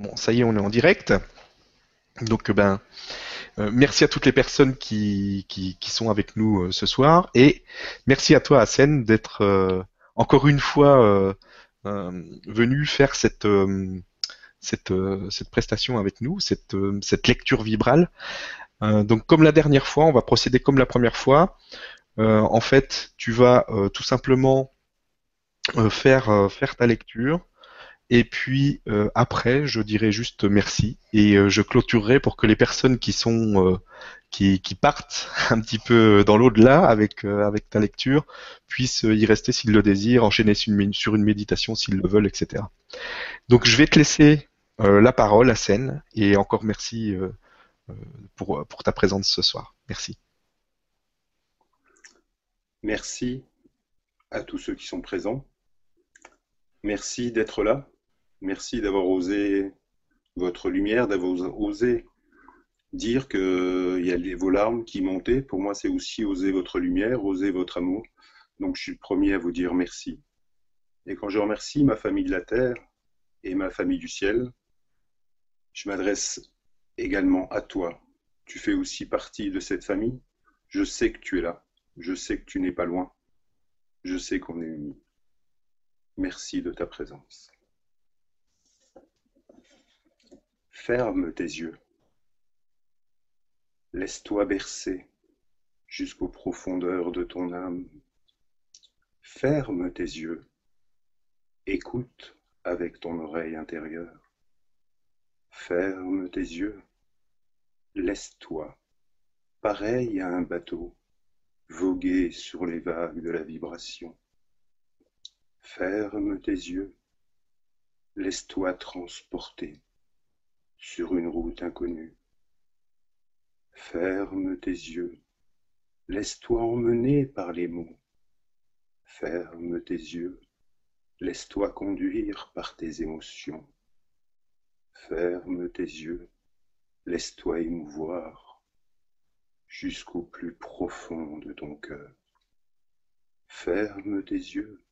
Bon, ça y est, on est en direct. Donc, ben, euh, merci à toutes les personnes qui, qui, sont avec nous euh, ce soir. Et merci à toi, Hassen, d'être euh, encore une fois venu faire cette, cette, cette prestation avec nous, cette, cette lecture vibrale. donc, comme la dernière fois, on va procéder comme la première fois. en fait, tu vas tout simplement faire, faire ta lecture. Et puis euh, après, je dirais juste merci et euh, je clôturerai pour que les personnes qui sont euh, qui, qui, partent un petit peu dans l'au-delà avec avec ta lecture puissent y rester s'ils le désirent, enchaîner sur une, sur une méditation s'ils le veulent, etc. Donc je vais te laisser la parole, la scène, et encore merci pour pour ta présence ce soir. Merci. Merci à tous ceux qui sont présents. Merci d'être là. Merci d'avoir osé votre lumière, d'avoir osé dire qu'il y a vos larmes qui montaient. Pour moi, c'est aussi oser votre lumière, oser votre amour. Donc, je suis le premier à vous dire merci. Et quand je remercie ma famille de la terre et ma famille du ciel, je m'adresse également à toi. Tu fais aussi partie de cette famille. Je sais que tu es là. Je sais que tu n'es pas loin. Je sais qu'on est unis. Merci de ta présence. Ferme tes yeux. Laisse-toi bercer jusqu'aux profondeurs de ton âme. Ferme tes yeux. Écoute avec ton oreille intérieure. Ferme tes yeux. Laisse-toi, pareil à un bateau, voguer sur les vagues de la vibration. Ferme tes yeux. Laisse-toi transporter sur une route inconnue. Ferme tes yeux, laisse-toi emmener par les mots. Ferme tes yeux, laisse-toi conduire par tes émotions. Ferme tes yeux, laisse-toi émouvoir jusqu'au plus profond de ton cœur. Ferme tes yeux,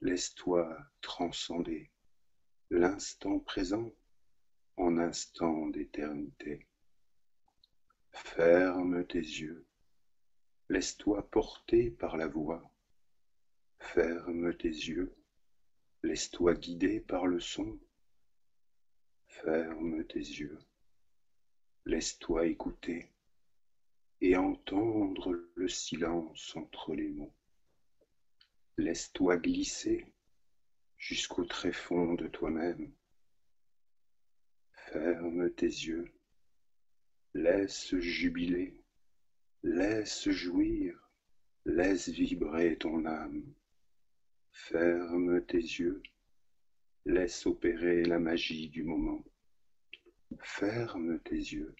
laisse-toi transcender l'instant présent en instant d'éternité. Ferme tes yeux, laisse-toi porter par la voix. Ferme tes yeux, laisse-toi guider par le son. Ferme tes yeux, laisse-toi écouter et entendre le silence entre les mots. Laisse-toi glisser jusqu'au tréfonds de toi-même Ferme tes yeux, laisse jubiler, laisse jouir, laisse vibrer ton âme. Ferme tes yeux, laisse opérer la magie du moment. Ferme tes yeux,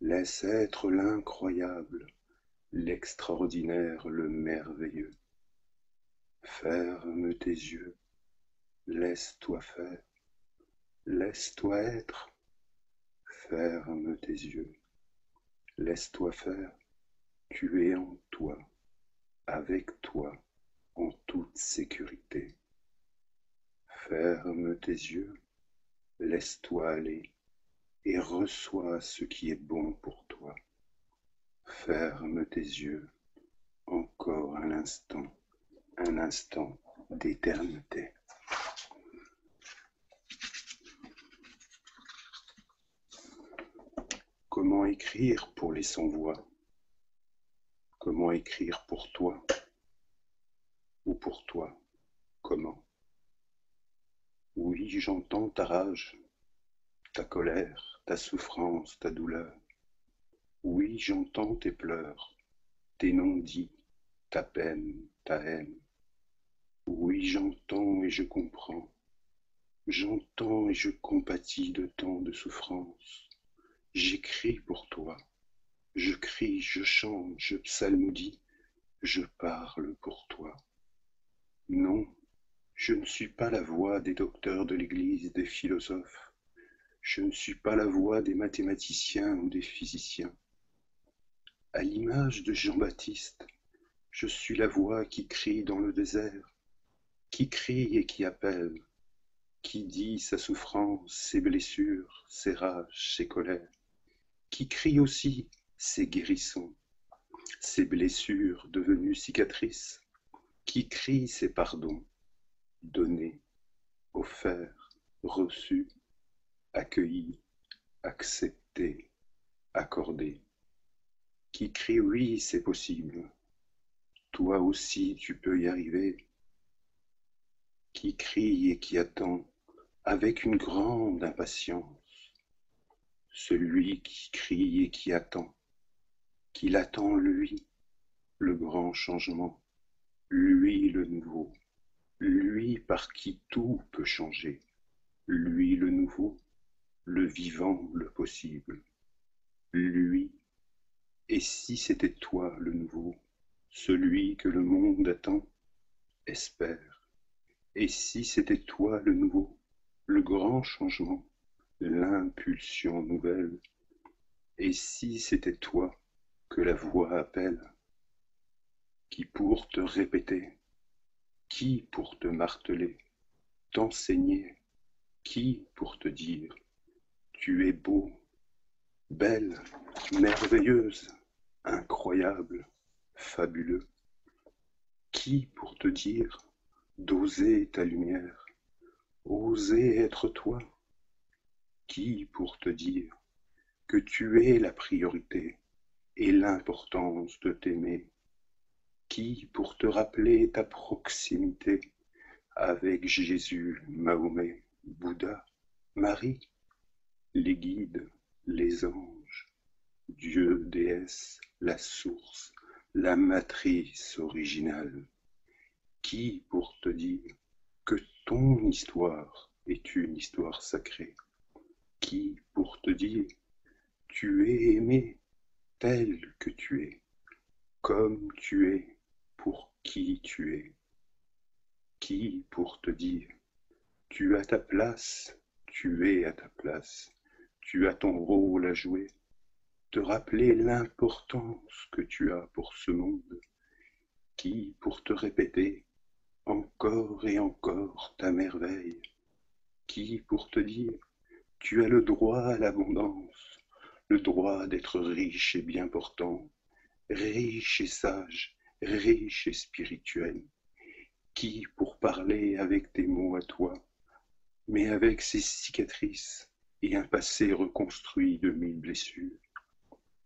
laisse être l'incroyable, l'extraordinaire, le merveilleux. Ferme tes yeux, laisse-toi faire. Laisse-toi être, ferme tes yeux, laisse-toi faire, tu es en toi, avec toi, en toute sécurité. Ferme tes yeux, laisse-toi aller et reçois ce qui est bon pour toi. Ferme tes yeux, encore un instant, un instant d'éternité. Comment écrire pour les sans-voix? Comment écrire pour toi? Ou pour toi? Comment? Oui, j'entends ta rage, ta colère, ta souffrance, ta douleur. Oui, j'entends tes pleurs, tes non-dits, ta peine, ta haine. Oui, j'entends et je comprends. J'entends et je compatis de tant de souffrance. J'écris pour toi, je crie, je chante, je psalmodie, je parle pour toi. Non, je ne suis pas la voix des docteurs de l'Église, des philosophes. Je ne suis pas la voix des mathématiciens ou des physiciens. À l'image de Jean-Baptiste, je suis la voix qui crie dans le désert, qui crie et qui appelle. qui dit sa souffrance, ses blessures, ses rages, ses colères, qui crie aussi ses guérissons, ses blessures devenues cicatrices, qui crie ses pardons, donnés, offerts, reçus, accueillis, acceptés, accordés, qui crie oui, c'est possible, toi aussi tu peux y arriver, qui crie et qui attend avec une grande impatience, celui qui crie et qui attend, qu'il attend lui, le grand changement, lui le nouveau, lui par qui tout peut changer, lui le nouveau, le vivant, le possible, lui, et si c'était toi le nouveau, celui que le monde attend, espère. Et si c'était toi le nouveau, le grand changement, l'impulsion nouvelle, et si c'était toi que la voix appelle, qui pour te répéter, qui pour te marteler, t'enseigner, qui pour te dire, tu es beau, belle, merveilleuse, incroyable, fabuleux Qui pour te dire d'oser ta lumière, oser être toi Qui pour te dire que tu es la priorité et l'importance de t'aimer? Qui pour te rappeler ta proximité avec Jésus, Mahomet, Bouddha, Marie, les guides, les anges, Dieu, déesse, la source, la matrice originale, qui pour te dire que ton histoire est une histoire sacrée, qui pour te dire tu es aimé tel que tu es, comme tu es, pour qui tu es, qui pour te dire tu as ta place, tu es à ta place, tu as ton rôle à jouer, te rappeler l'importance que tu as pour ce monde, qui, pour te répéter encore et encore ta merveille, qui, pour te dire, tu as le droit à l'abondance, le droit d'être riche et bien portant, riche et sage, riche et spirituel, qui, pour parler avec tes mots à toi, mais avec ses cicatrices et un passé reconstruit de mille blessures,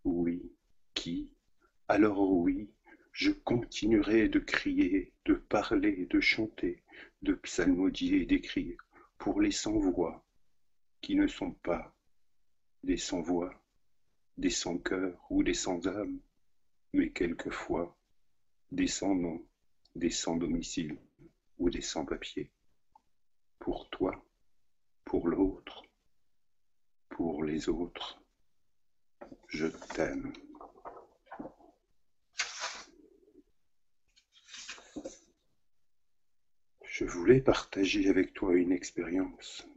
oui, qui? Alors oui, je continuerai de crier, de parler, de chanter, de psalmodier et d'écrire pour les sans-voix, qui ne sont pas des sans-voix, des sans-cœur ou des sans-âme, mais quelquefois des sans-nom, des sans-domicile ou des sans-papiers. Pour toi, pour l'autre, pour les autres je t'aime. Je voulais partager avec toi une expérience,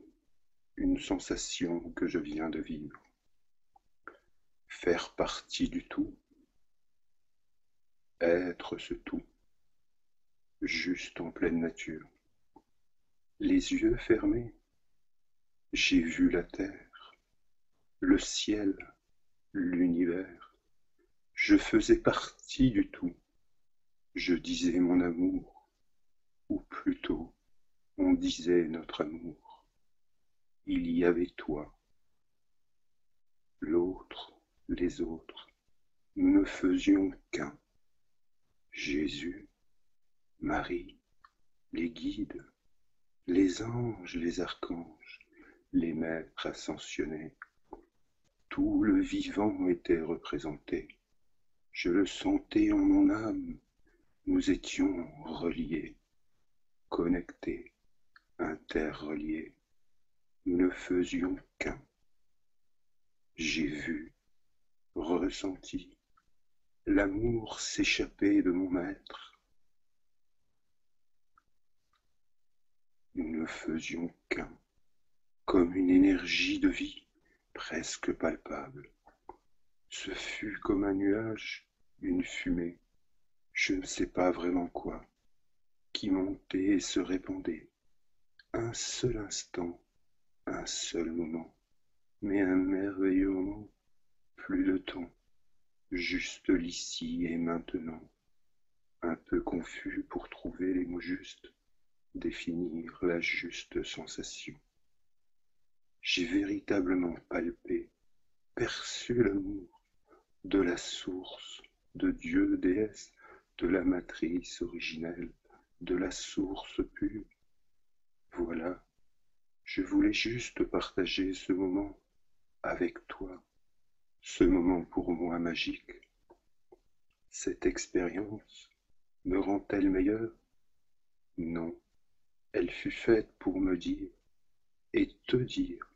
une sensation que je viens de vivre. Faire partie du tout, être ce tout, juste en pleine nature. Les yeux fermés, j'ai vu la terre, le ciel, l'univers. Je faisais partie du tout. Je disais mon amour, ou plutôt on disait notre amour. Il y avait toi, l'autre, les autres. Nous ne faisions qu'un. Jésus, Marie, les guides, les anges, les archanges, les maîtres ascensionnés, tout le vivant était représenté. Je le sentais en mon âme. Nous étions reliés, connectés, interreliés. Nous ne faisions qu'un. J'ai vu, ressenti, l'amour s'échapper de mon maître. Nous ne faisions qu'un, comme une énergie de vie presque palpable. Ce fut comme un nuage, une fumée, je ne sais pas vraiment quoi, qui montait et se répandait, un seul instant, un seul moment, mais un merveilleux moment, plus de temps, juste l'ici et maintenant, un peu confus pour trouver les mots justes, définir la juste sensation. J'ai véritablement palpé, perçu l'amour de la source, de Dieu, déesse, de la matrice originelle, de la source pure. Voilà, je voulais juste partager ce moment avec toi, ce moment pour moi magique. Cette expérience me rend-elle meilleure? Non, elle fut faite pour me dire et te dire,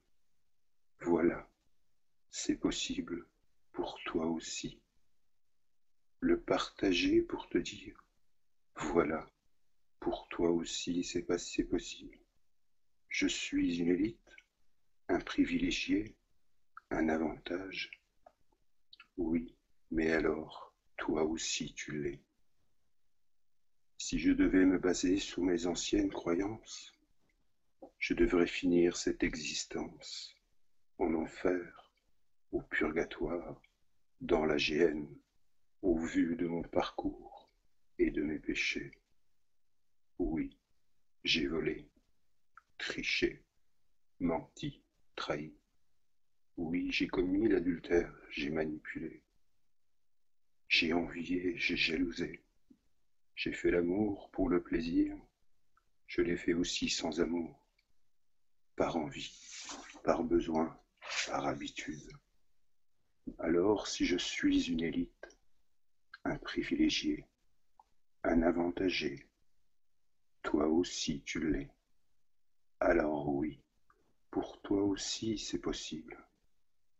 voilà, c'est possible pour toi aussi. Le partager pour te dire, voilà, pour toi aussi c'est possible. Je suis une élite, un privilégié, un avantage. Oui, mais alors, toi aussi tu l'es. Si je devais me baser sur mes anciennes croyances, je devrais finir cette existence en enfer, au purgatoire, dans la géhenne, au vu de mon parcours et de mes péchés. Oui, j'ai volé, triché, menti, trahi. Oui, j'ai commis l'adultère, j'ai manipulé. J'ai envié, j'ai jalousé. J'ai fait l'amour pour le plaisir. Je l'ai fait aussi sans amour, par envie, par besoin, par habitude. Alors, si je suis une élite, un privilégié, un avantagé, toi aussi tu l'es. Alors oui, pour toi aussi c'est possible.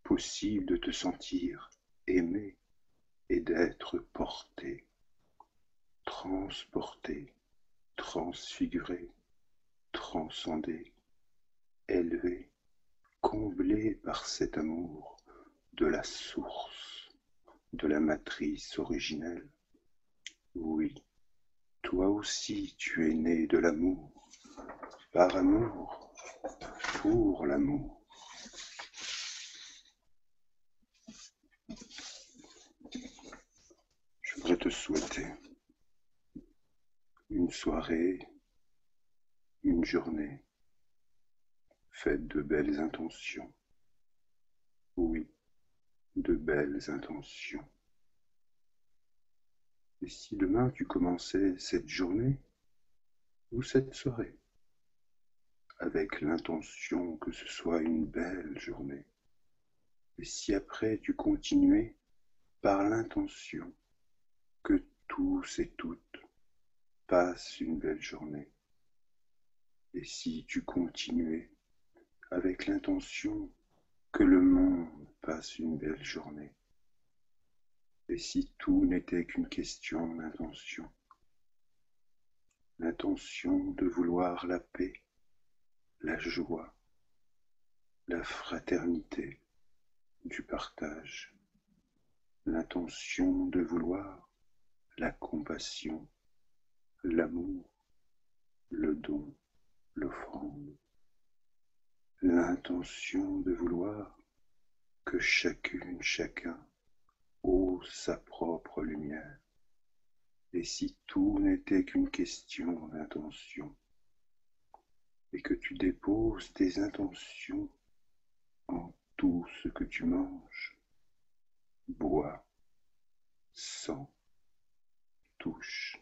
Possible de te sentir aimé et d'être porté, transporté, transfiguré, transcendé, élevé, comblé par cet amour de la source, de la matrice originelle. Oui, toi aussi tu es né de l'amour, par amour, pour l'amour. Je voudrais te souhaiter une soirée, une journée faite de belles intentions. Oui, de belles intentions. Et si demain tu commençais cette journée ou cette soirée avec l'intention que ce soit une belle journée, et si après tu continuais par l'intention que tous et toutes passent une belle journée, et si tu continuais avec l'intention que le monde passe une belle journée, et si tout n'était qu'une question d'intention. L'intention de vouloir la paix, la joie, la fraternité, du partage, l'intention de vouloir la compassion, l'amour, le don, l'offrande, l'intention de vouloir que chacune, chacun sa propre lumière. Et si tout n'était qu'une question d'intention, et que tu déposes tes intentions en tout ce que tu manges, bois, sens, touche,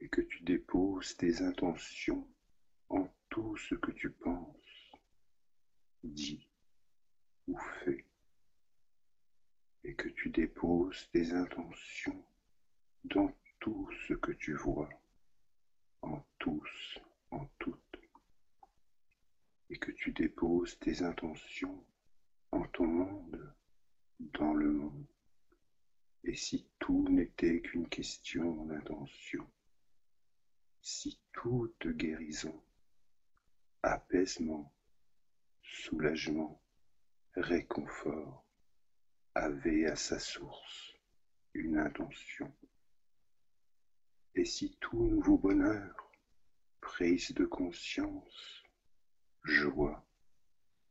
et que tu déposes tes intentions en tout ce que tu penses, dis ou fais et que tu déposes tes intentions dans tout ce que tu vois, en tous, en toutes, et que tes intentions en ton monde, dans le monde. Et si tout n'était qu'une question d'intention, si toute guérison, apaisement, soulagement, réconfort, avait à sa source une intention. Et si tout nouveau bonheur, prise de conscience, joie,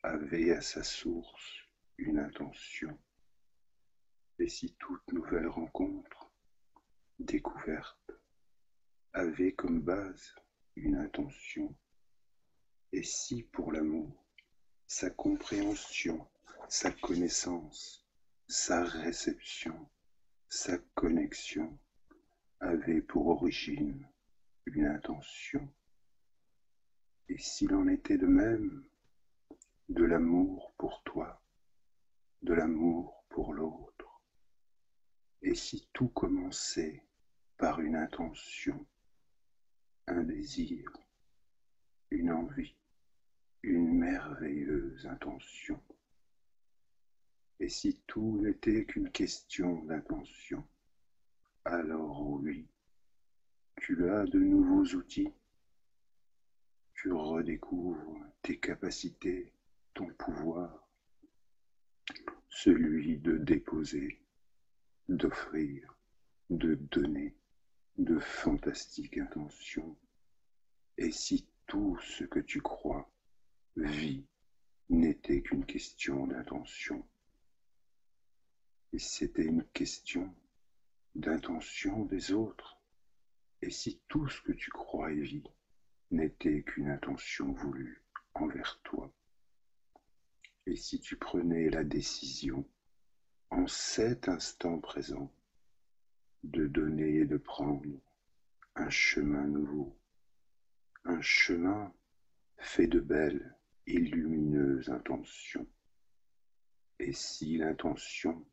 avait à sa source une intention. Et si toute nouvelle rencontre, découverte, avait comme base une intention, et si pour l'amour, sa compréhension, sa connaissance, sa réception, sa connexion avait pour origine une intention, et s'il en était de même de l'amour pour toi, de l'amour pour l'autre, et si tout commençait par une intention, un désir, une envie, une merveilleuse intention, et si tout n'était qu'une question d'intention, alors oui, tu as de nouveaux outils, tu redécouvres tes capacités, pouvoir, celui de déposer, d'offrir, de donner de fantastiques intentions. Et si tout ce que tu crois, vit, n'était qu'une question d'intention, et c'était une question d'intention des autres, et si tout ce que tu crois et vis n'était qu'une intention voulue envers toi, et si tu prenais la décision en cet instant présent de donner et de prendre un chemin nouveau, un chemin fait de belles et lumineuses intentions. Et si l'intention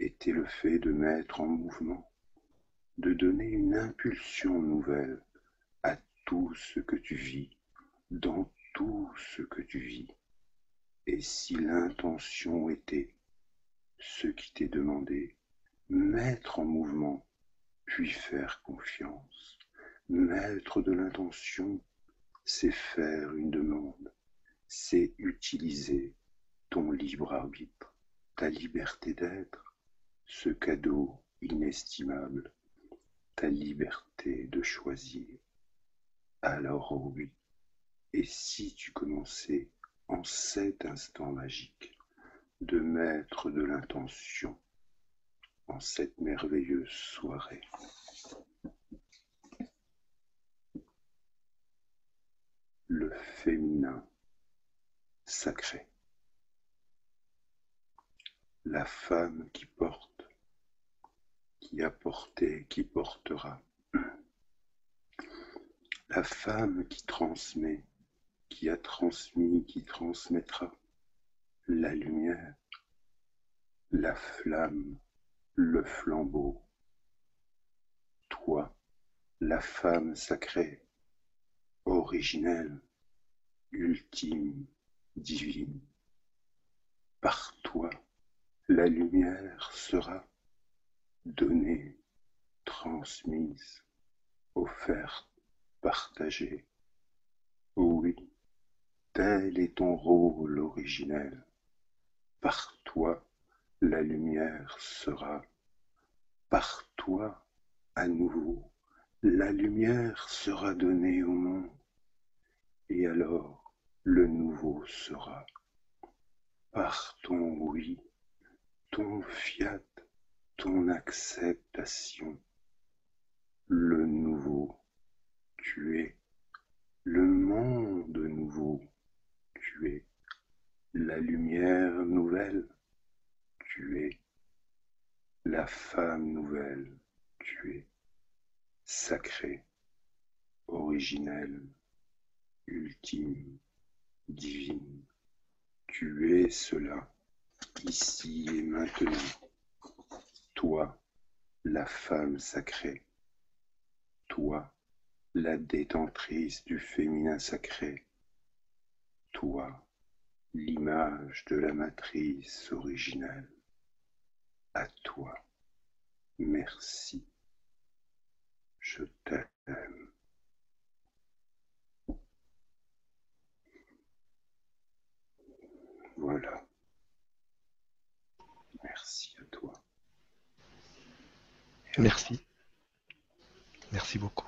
était le fait de mettre en mouvement, de donner une impulsion nouvelle à tout ce que tu vis, dans tout ce que tu vis, et si l'intention était ce qui t'est demandé, mettre en mouvement, puis faire confiance, mettre de l'intention, c'est faire une demande, c'est utiliser ton libre arbitre, ta liberté d'être, ce cadeau inestimable, ta liberté de choisir. Alors oui, et si tu commençais cet instant magique de mettre de l'intention en cette merveilleuse soirée. Le féminin sacré. La femme qui porte, qui a porté, qui portera. La femme qui transmet, qui a transmis, qui transmettra la lumière, la flamme, le flambeau. Toi, la femme sacrée, originelle, ultime, divine. Par toi, la lumière sera donnée, transmise, offerte, partagée. Oui, tel est ton rôle originel. Par toi, la lumière sera. Par toi, à nouveau, la lumière sera donnée au monde. Et alors, le nouveau sera. Par ton oui, ton fiat, ton acceptation, le nouveau, tu es, le monde nouveau, tu es, la lumière nouvelle, tu es, la femme nouvelle, tu es, sacrée, originelle, ultime, divine, tu es cela, ici et maintenant, toi, la femme sacrée, toi, la détentrice du féminin sacré, toi, l'image de la matrice originelle. À toi, merci, je t'aime. Voilà. Merci à toi. Merci. Merci beaucoup.